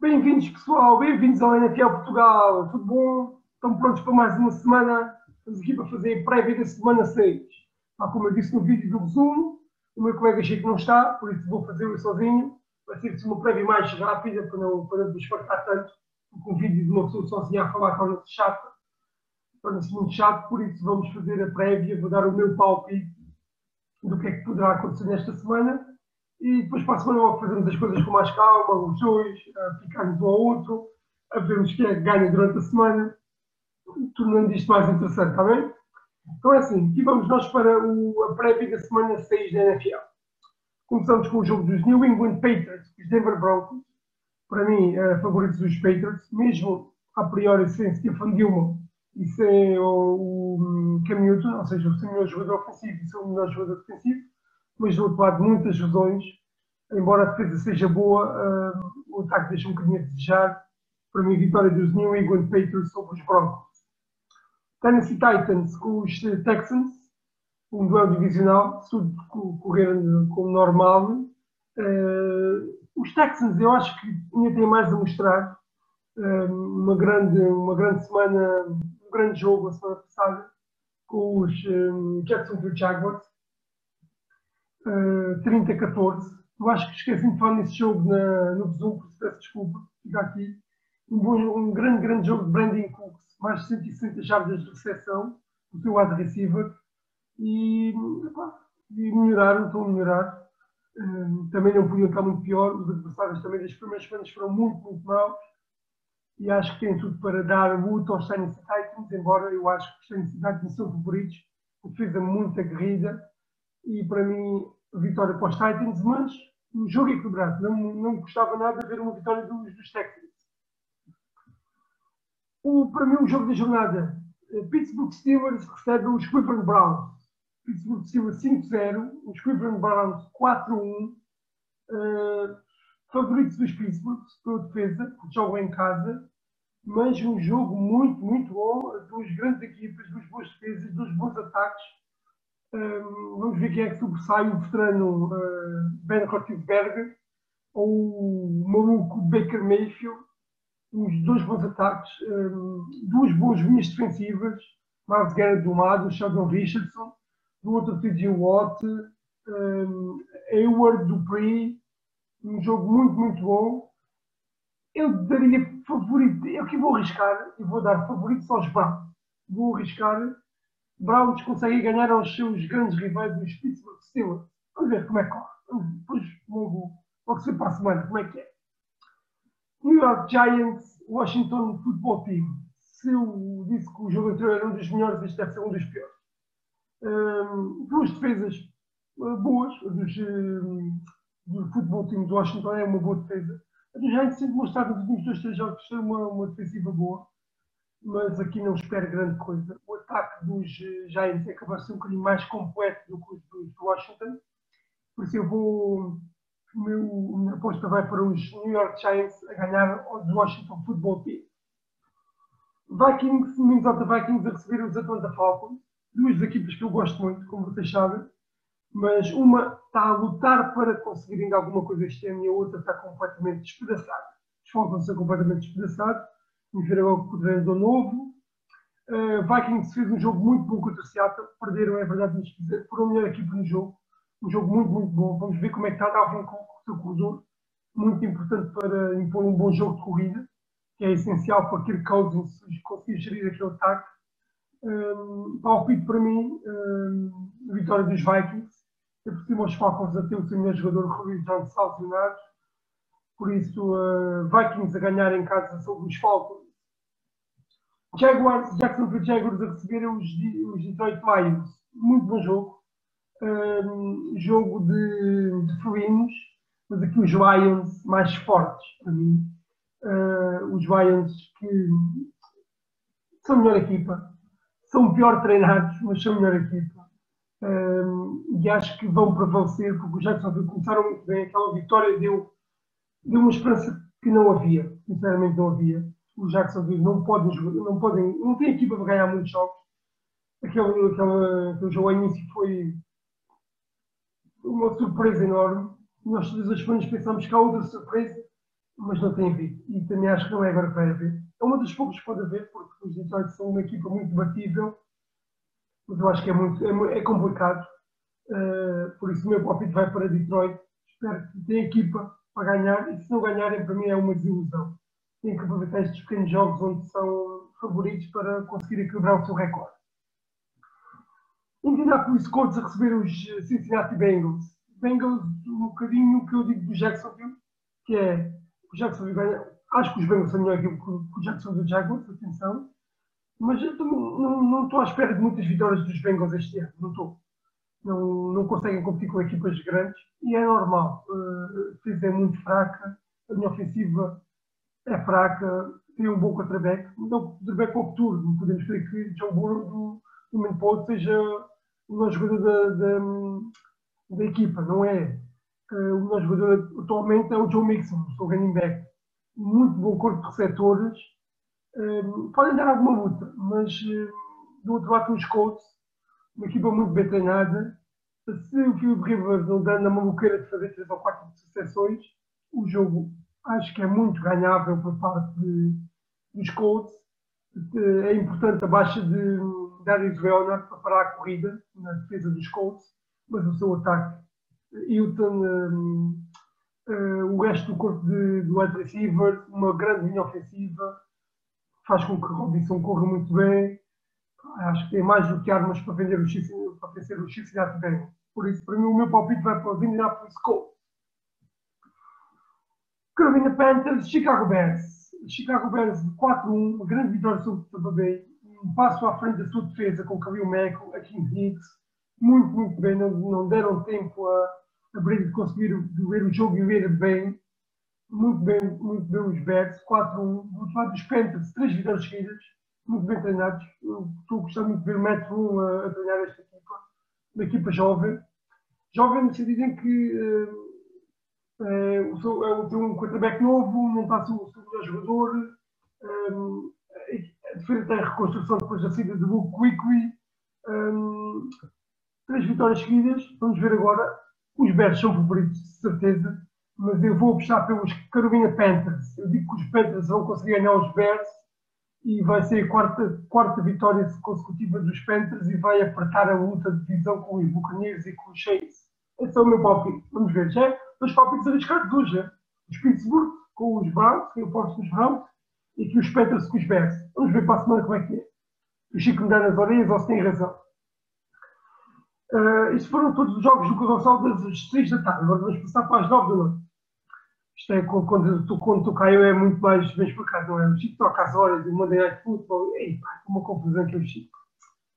Bem-vindos, pessoal, bem-vindos ao NFL Portugal. Tudo bom? Estão prontos para mais uma semana? Estamos aqui para fazer a prévia da semana 6. Ah, como eu disse no vídeo do resumo, o meu colega Chico não está, por isso vou fazer eu sozinho. Vai ser uma prévia mais rápida para não, para desfartar tanto, porque um vídeo de uma pessoa sozinha a falar torna-se chato, torna-se muito chato, por isso vamos fazer a prévia, vou dar o meu palpite do que é que poderá acontecer nesta semana e depois para a semana fazemos as coisas com mais calma, os dois, a ficarmos um ao outro, a vermos quem é que ganha durante a semana, tornando isto mais interessante, está bem? Então é assim, aqui vamos nós para o, a prévia da semana 6 da NFL. Começamos com o jogo dos New England Patriots, os Denver Broncos. Para mim, uh, favoritos dos Patriots, mesmo a priori sem Stephen Gilmore e sem o, o Cam Newton, ou seja, o seu melhor jogador ofensivo e o seu melhor jogador defensivo mas do outro lado muitas lesões. Embora a defesa seja boa, uh, o ataque deixa um bocadinho a desejar. Para mim, a vitória dos New England Patriots sobre os Broncos. Tennessee Titans com os Texans, um duelo divisional, tudo correr como normal. Uh, os Texans, eu acho que ainda têm mais a mostrar. Uh, uma, grande, uma grande semana, um grande jogo a semana passada com os um, Jacksonville Jaguars 30-14. Eh, eu acho que esqueci de falar nesse jogo na, no Zoom, por peço desculpa, fica aqui. Um, bom, um grande, grande jogo de Brandon Cooks, mais de 160 jardas de recepção, o seu wide receiver. E, epá, e melhoraram, estão a melhorar. Um, também não podiam estar muito pior. Os adversários também das primeiras semanas foram muito, muito maus. E acho que tem tudo para dar luta aos Tennessee Titans, embora eu acho que os Tennessee Titans são favoritos. Defesa muito aguerrida. E para mim, vitória para os Titans, mas um jogo equilibrado. Não, não gostava nada de ver uma vitória dos, dos Texans. O, para mim, o jogo da jornada. Eh, Pittsburgh Steelers recebe os Cleveland Browns. Pittsburgh Steelers 5-0, os Cleveland Browns 4-1. Uh, eh, favoritos dos Pittsburgh pela defesa, porque jogam em casa, mas um jogo muito, muito bom, duas grandes equipas, duas boas defesas, dois bons ataques um, vamos ver quem é que sobressai o veterano uh, Ben Roethlisberger ou o maluco Baker Mayfield. Os dois bons ataques, um, duas boas linhas defensivas. Miles Garrett do lado, Sheldon Richardson, do outro TJ Watt, um, Hayward Dupree. Um jogo muito, muito bom. Eu daria favorito, eu que vou arriscar, e vou dar favorito aos Browns. Vou arriscar Browns conseguem ganhar aos seus grandes rivais dos Pittsburgh Steelers. Vamos ver como é que corre. Depois logo, logo ser para a semana, como é que é. New York Giants, Washington Football Team. Se eu disse que o jogo anterior era um dos melhores, este deve ser um dos piores. Um, duas defesas uh, boas, dos, um, do futebol team do Washington é uma boa defesa. A do Giants tem demonstrado nos últimos dois, três jogos ser uma, uma defensiva boa mas aqui não espero grande coisa. O ataque dos eh, Giants acaba de ser um bocadinho mais completo do que os do Washington, por isso eu vou. O meu, a minha aposta vai para os New York Giants a ganhar os Washington Football Team. Vikings, Minnesota Vikings a receber os Atlanta Falcons, duas equipas que eu gosto muito, como vocês sabem, mas uma está a lutar para conseguir ainda alguma coisa este ano e a outra está completamente despedaçada. Os Falcons estão completamente despedaçados Agora o treinador novo. Uh, Vikings fez um jogo muito bom contra o Seattle. Perderam, é verdade, mas foram a melhor equipa no jogo. Um jogo muito, muito bom. Vamos ver como é que está Dalvin com o seu corredor. Muito importante para impor um bom jogo de corrida, que é essencial para Kirk Cousins conseguir gerir aquele ataque. Um, palpite para mim, um, a vitória dos Vikings. É por cima os Falcons a ter o seu melhor jogador, o Rui Jones, lesionados. Por isso, uh, Vikings a ganhar em casa sobre os Falcons. Jaguars, Jacksonville Jaguars a receber os, os Detroit Lions. Muito bom jogo. Um, jogo de, de felinos, mas aqui os Lions mais fortes para mim. Uh, os Lions que são a melhor equipa, são pior treinados, mas são a melhor equipa. Um, e acho que vão prevalecer, porque os Jacksonville começaram muito bem. Aquela vitória deu de uma esperança que não havia, sinceramente não havia. Os Jacksonville não podem, não podem, não tem equipa para ganhar muitos jogos. Aquele, aquele, aquele jogo ao início foi uma surpresa enorme. Nós todas as semanas pensámos que há outra surpresa mas não tem havido. E também acho que não é agora vai haver. É uma das poucas que pode haver, porque os Detroit são uma equipa muito batível, mas eu acho que é, muito, é, é complicado. Uh, por isso o meu palpite vai para Detroit. Espero que tenha equipa para ganhar, e se não ganharem, para mim é uma desilusão. Tem que aproveitar estes pequenos jogos onde são favoritos para conseguir equilibrar o seu recorde. Indianapolis Colts a receber os Cincinnati Bengals. Bengals, um bocadinho que eu digo do Jacksonville, que é o Jacksonville ganha. Acho que os Bengals são melhor que o Jacksonville Jaguars, atenção. Mas eu não, não, não estou à espera de muitas vitórias dos Bengals este ano. Não estou. Não, não conseguem competir com equipas grandes e é normal. Uh, a defesa é muito fraca, a minha ofensiva é fraca, tem um bom quarterback. Não quarterback para o futuro. Não podemos crer que John Burrow do, do Manpole seja o melhor jogador da, da, da equipa. Não é. Uh, o melhor jogador atualmente é o Joe Mixon, o seu running back. Muito bom corpo de receptores. Uh, podem dar alguma luta, mas uh, do outro lado os Colts, uma equipa muito bem treinada. Se o Philip Rivers não der na maluqueira de fazer três ou quatro sucessões, o jogo acho que é muito ganhável por parte de, dos Colts. É importante a baixa de Darius Leonard para parar a corrida na defesa dos Colts, mas o seu ataque, Hilton, um, uh, o resto do corpo de, do wide receiver, uma grande linha ofensiva, faz com que Robinson corra muito bem. Acho que tem mais do que armas para, vender o para vencer o Cincinnati Bengals. Por isso, para mim, o meu palpite vai para o Indianapolis Colts. Carolina Panthers, Chicago Bears. Chicago Bears 4-1, uma grande vitória sobre o Tampa Bay. Um passo à frente da sua defesa com Khalil Mack, a King Hicks. Muito, muito bem. Não, não deram tempo a, a Brady conseguir ver o jogo e ver bem. Muito bem, muito bem os Bears. 4-1. Do outro lado dos Panthers, três vitórias seguidas. Muito bem treinados. Estou gostando muito de ver o Matt a, a treinar esta equipa. Uma equipa jovem. Jovem no sentido em que... É, o tem um quarterback novo, não está o seu melhor jogador. Um, a defesa tem reconstrução depois da saída de Luke Quickly. Um, três vitórias seguidas. Vamos ver agora. Os Bears são favoritos, de certeza. Mas eu vou apostar pelos Carolina Panthers. Eu digo que os Panthers vão conseguir ganhar os Bears e vai ser a quarta, quarta vitória consecutiva dos Panthers e vai apertar a luta de divisão com os Buccaneers e com os Chase. Esse é o meu palpite. Vamos ver. Já dois palpites arriscados hoje. Os Pittsburgh com os Browns, que eu posto nos Browns, e que os Panthers com os Bears. Vamos ver para a semana como é que é. O Chico me dá nas orelhas ou se tem razão. Uh, isto foram todos os jogos do Gonçalo das 6 da tarde. Agora vamos passar para as 9 da noite. Isto é, quando, tu, quando tu caiu é muito mais bem explicado, não é? O Chico toca às horas e Monday Night Football. Ei, pá, uma confusão que é o Chico.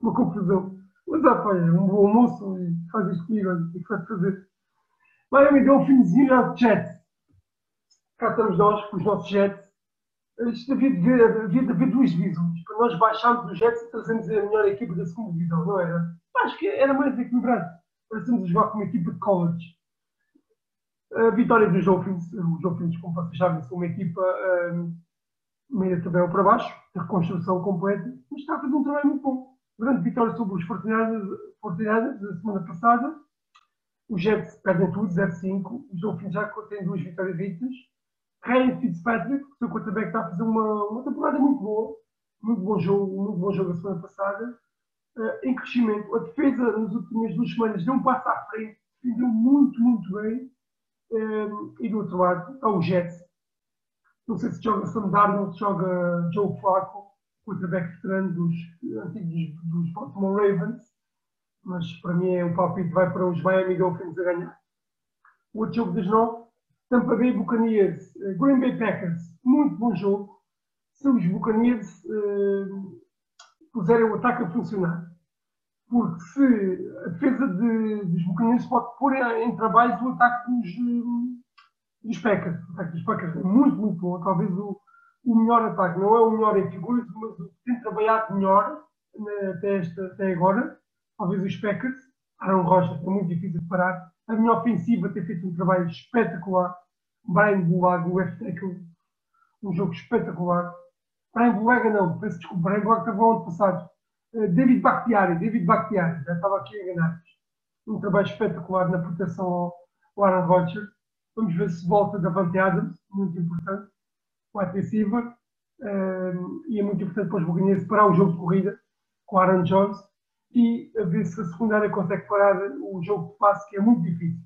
Uma confusão. Mas, ah, pá, é um bom almoço e faz isto comigo, o que vai fazer? Miami Dolphins ao Jets. Cá estamos nós, com os nossos Jets. Isto havia de haver, havia de haver duas divisões. Para nós baixarmos os Jets e trazermos a melhor equipa da segunda divisão, não era? Acho que era mais equilibrado. Parecemos jogar com uma equipa de college. A vitória dos Dolphins, os Dolphins, como vocês sabem, são uma equipa um, meia tabela para baixo, de reconstrução completa, mas está a fazer um trabalho muito bom grande vitória sobre os Fortinados da semana passada. Os Jets perdem tudo, 0-5. Os Dolphins já têm duas vitórias vistas. Ryan Fitzpatrick, o seu quarterback, está a fazer uma, uma temporada muito boa. Muito bom jogo, muito bom jogo a semana passada. Uh, em crescimento. A defesa, nas últimas duas semanas, deu um passo à frente. Defendeu muito, muito bem. Uh, e do outro lado está o Jets. Não sei se joga Sam Darnold, se joga Joe Flacco quarterback veterano dos antigos dos Baltimore Ravens, mas para mim é um palpite vai para os Miami Dolphins a ganhar. O outro jogo das nove, Tampa Bay Buccaneers, eh, Green Bay Packers, muito bom jogo. Se os Buccaneers uh, puserem o ataque a funcionar. Porque se a defesa de, dos Buccaneers pode pôr em trabalho o ataque dos, dos Packers. O ataque dos Packers é muito, muito bom. Talvez o, o melhor ataque, não é o melhor em figuras, mas o que tem trabalhado melhor né, até, esta, até agora, talvez os Packers, Aaron Rocha, é muito difícil de parar. A minha ofensiva tem feito um trabalho espetacular. Brian Bulaga, o F-Tackle, um jogo espetacular. Brian Bulaga não, peço desculpa, Brian Bulaga estava no ano passado. Uh, David Bakhtiari, David Bakhtiari, já estava aqui a enganar Um trabalho espetacular na proteção ao, ao Aaron Rodgers. Vamos ver se volta da Davante Adams, muito importante, wide receiver. Um, e é muito importante para os Buccaneers parar o jogo de corrida com Aaron Jones e a ver se a secundária consegue parar o jogo de passe, que é muito difícil.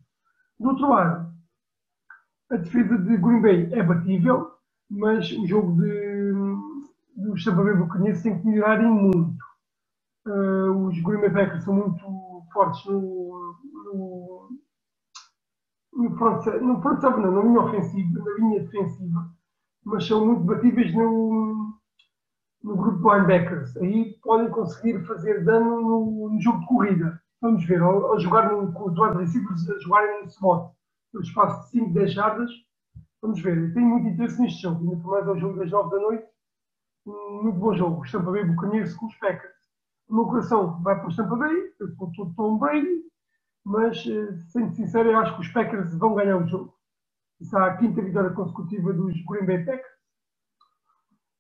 Do outro lado, a defesa de Green Bay é batível, mas o jogo de, dos Tampa Bay Buccaneers tem que melhorar em muito. Uh, os Green são muito fortes no, no, no front, no front não, na linha ofensiva, na linha defensiva, mas são muito batíveis no, no grupo de linebackers. Aí podem conseguir fazer dano no, no jogo de corrida. Vamos ver, ao, ao jogar no, com os wide receivers a jogarem no spot, no espaço de 5, 10 jardas, vamos ver. Eu tenho muito interesse neste jogo, ainda por mais ao jogo das 9 da noite. Um muito bom jogo. Estampa Bay Buccaneers com os Packers. O meu coração vai para o Estampa Bay, eu sou todo Tom Brady, mas, eh, sendo sincero, eu acho que os Packers vão ganhar o jogo. Isso é a quinta vitória consecutiva dos Green Bay Packers.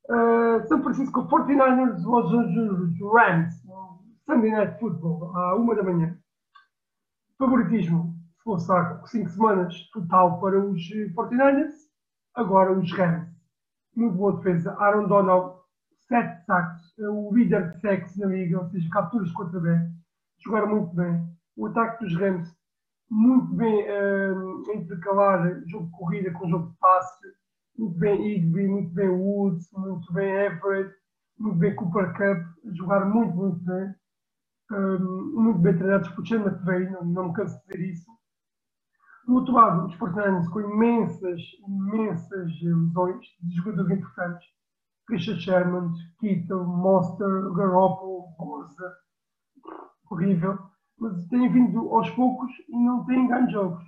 Uh, São Francisco 49ers, Los Angeles Rams, Sunday Night Football, à uma da manhã. Favoritismo, se fosse há 5 semanas, total para os 49ers. Agora os Rams. Muito boa defesa. Aaron Donald, 7 sacos. É o líder de sacks na liga, ou seja, capturas contra bem. Jogaram muito bem. O ataque dos Rams, muito bem uh, intercalar jogo de corrida com jogo de passe muito bem Igby, muito bem Woods, muito bem Everett, muito bem Cooper Cup, jogar muito, muito bem. Um, muito bem treinados por Sean McVeigh, não, não me canso de dizer isso. Do outro lado, os Fortinanos com imensas, imensas lesões de jogadores importantes. Richard Sherman, Kittle, Monster, Garoppolo, Bosa, horrível. Mas têm vindo aos poucos e não têm ganho jogos.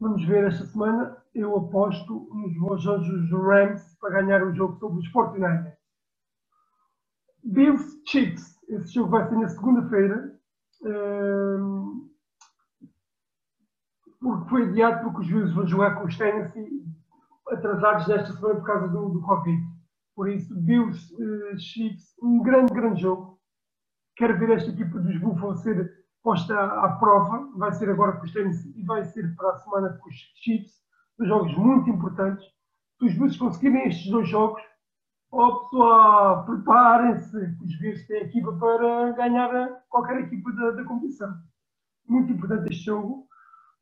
Vamos ver esta semana. Eu aposto nos Los Angeles Rams para ganhar o jogo sobre os 49ers. Bills Chiefs. Esse jogo vai ser na segunda-feira. Um, porque foi adiado porque os Bills vão jogar com os Tennessee atrasados desta semana por causa do, do Covid. Por isso, Bills uh, Chiefs, um grande, grande jogo. Quero ver esta equipa dos Buffalo ser posta à prova, vai ser agora com os Tennessee e vai ser para a semana com os Chiefs, dois jogos muito importantes. Se os Bills conseguirem estes dois jogos, ó pessoal, preparem-se, os Bills têm equipa para ganhar qualquer equipa da, da competição. Muito importante este jogo.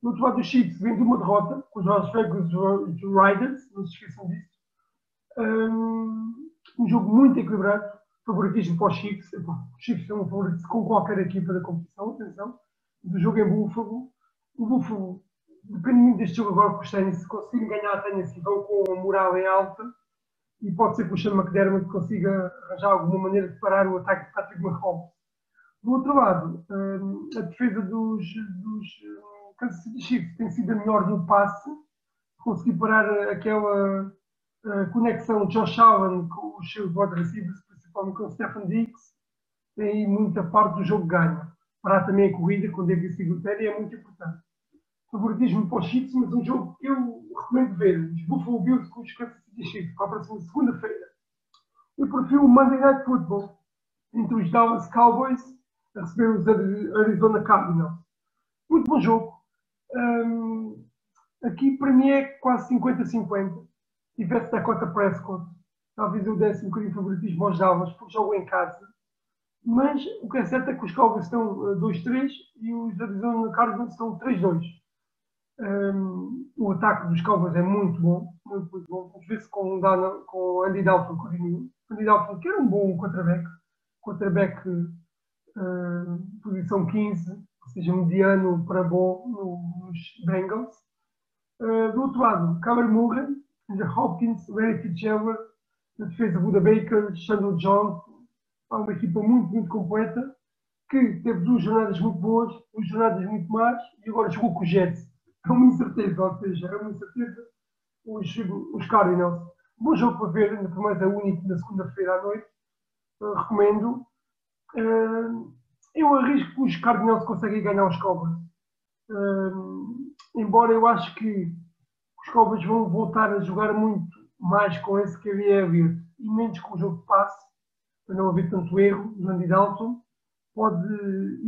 No outro lado dos Chiefs vem de uma derrota com os Las Vegas Riders, não se esqueçam disso. Um, jogo muito equilibrado favoritismo para os Chiefs. Os Chiefs são favoritos com qualquer equipa da competição, atenção. Do jogo em Buffalo. O Buffalo depende muito deste jogo agora com os Tennessee. Se conseguirem ganhar a Tennessee, vão com a moral em alta. E pode ser que o Sean McDermott consiga arranjar alguma maneira de parar o ataque de Patrick Mahomes. Do outro lado, a defesa dos, dos Kansas City Chiefs tem sido a melhor no passe. Conseguir parar aquela conexão Josh Allen com os seus wide receivers principalmente com Stefan Dix, tem muita parte do jogo ganha. Parar também a corrida com David Singletary é muito importante. Favoritismo para os Chiefs, mas um jogo que eu recomendo ver. Os Buffalo Bills com os Kansas City Chiefs para a próxima segunda-feira. Eu prefiro o Monday Night Football entre os Dallas Cowboys a receber os Arizona Cardinals. Muito bom jogo. Um, aqui para mim é quase 50-50. Tivesse Dakota Prescott talvez eu desse um bocadinho de favoritismo aos Dallas, porque jogam em casa. Mas o que é certo é que os Cowboys estão 2-3 e os Arizona Cardinals estão 3-2. Um, o ataque dos Cowboys é muito bom, muito, muito bom. Vamos ver se com, com Andy Dalton continua. Andy Dalton, que era um bom quarterback, quarterback uh, posição 15, ou seja, mediano para bom nos Bengals. Uh, do outro lado, Kyler Murray, Hopkins, Larry Fitzgerald, na defesa Buda Baker, Chandler Jones, há uma equipa muito, muito completa, que teve duas jornadas muito boas, duas jornadas muito más, e agora jogou com o Jets. É uma incerteza, ou seja, é uma incerteza os, os Cardinals. Bom jogo para ver, por mais é único na segunda-feira à noite. Uh, recomendo. Uh, eu arrisco que os Cardinals conseguem ganhar os Cowboys. Uh, embora eu acho que os Cowboys vão voltar a jogar muito mais com esse que havia havido e menos com o jogo de passe, para não haver tanto erro no Andy Dalton, pode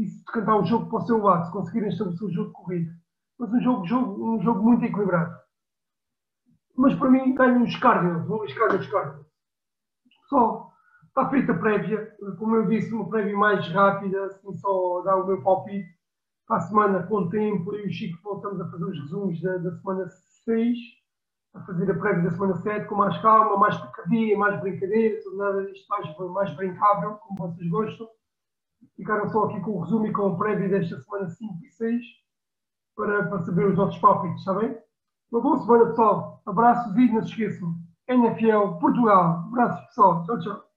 isso cantar o jogo para o seu lado, se conseguirem estabelecer o jogo de corrida. mas um jogo, jogo, um jogo muito equilibrado. Mas para mim ganham os Cardinals, vou arriscar os Cardinals. Só está feita a prévia, como eu disse, uma prévia mais rápida, assim só dar o meu palpite. Para a semana com tempo, e o Chico voltamos a fazer os resumos da, da semana 6, a fazer a prévia da semana 7 com mais calma, mais picardia, mais brincadeira, nada isto mais, mais brincável, como vocês gostam. Ficaram só aqui com o resumo e com a prévia desta semana 5 e 6 para, para saber os nossos palpites, está bem? Uma boa semana, pessoal. Abraços e não se esqueçam. NFL Portugal. Abraços, pessoal. Tchau, tchau.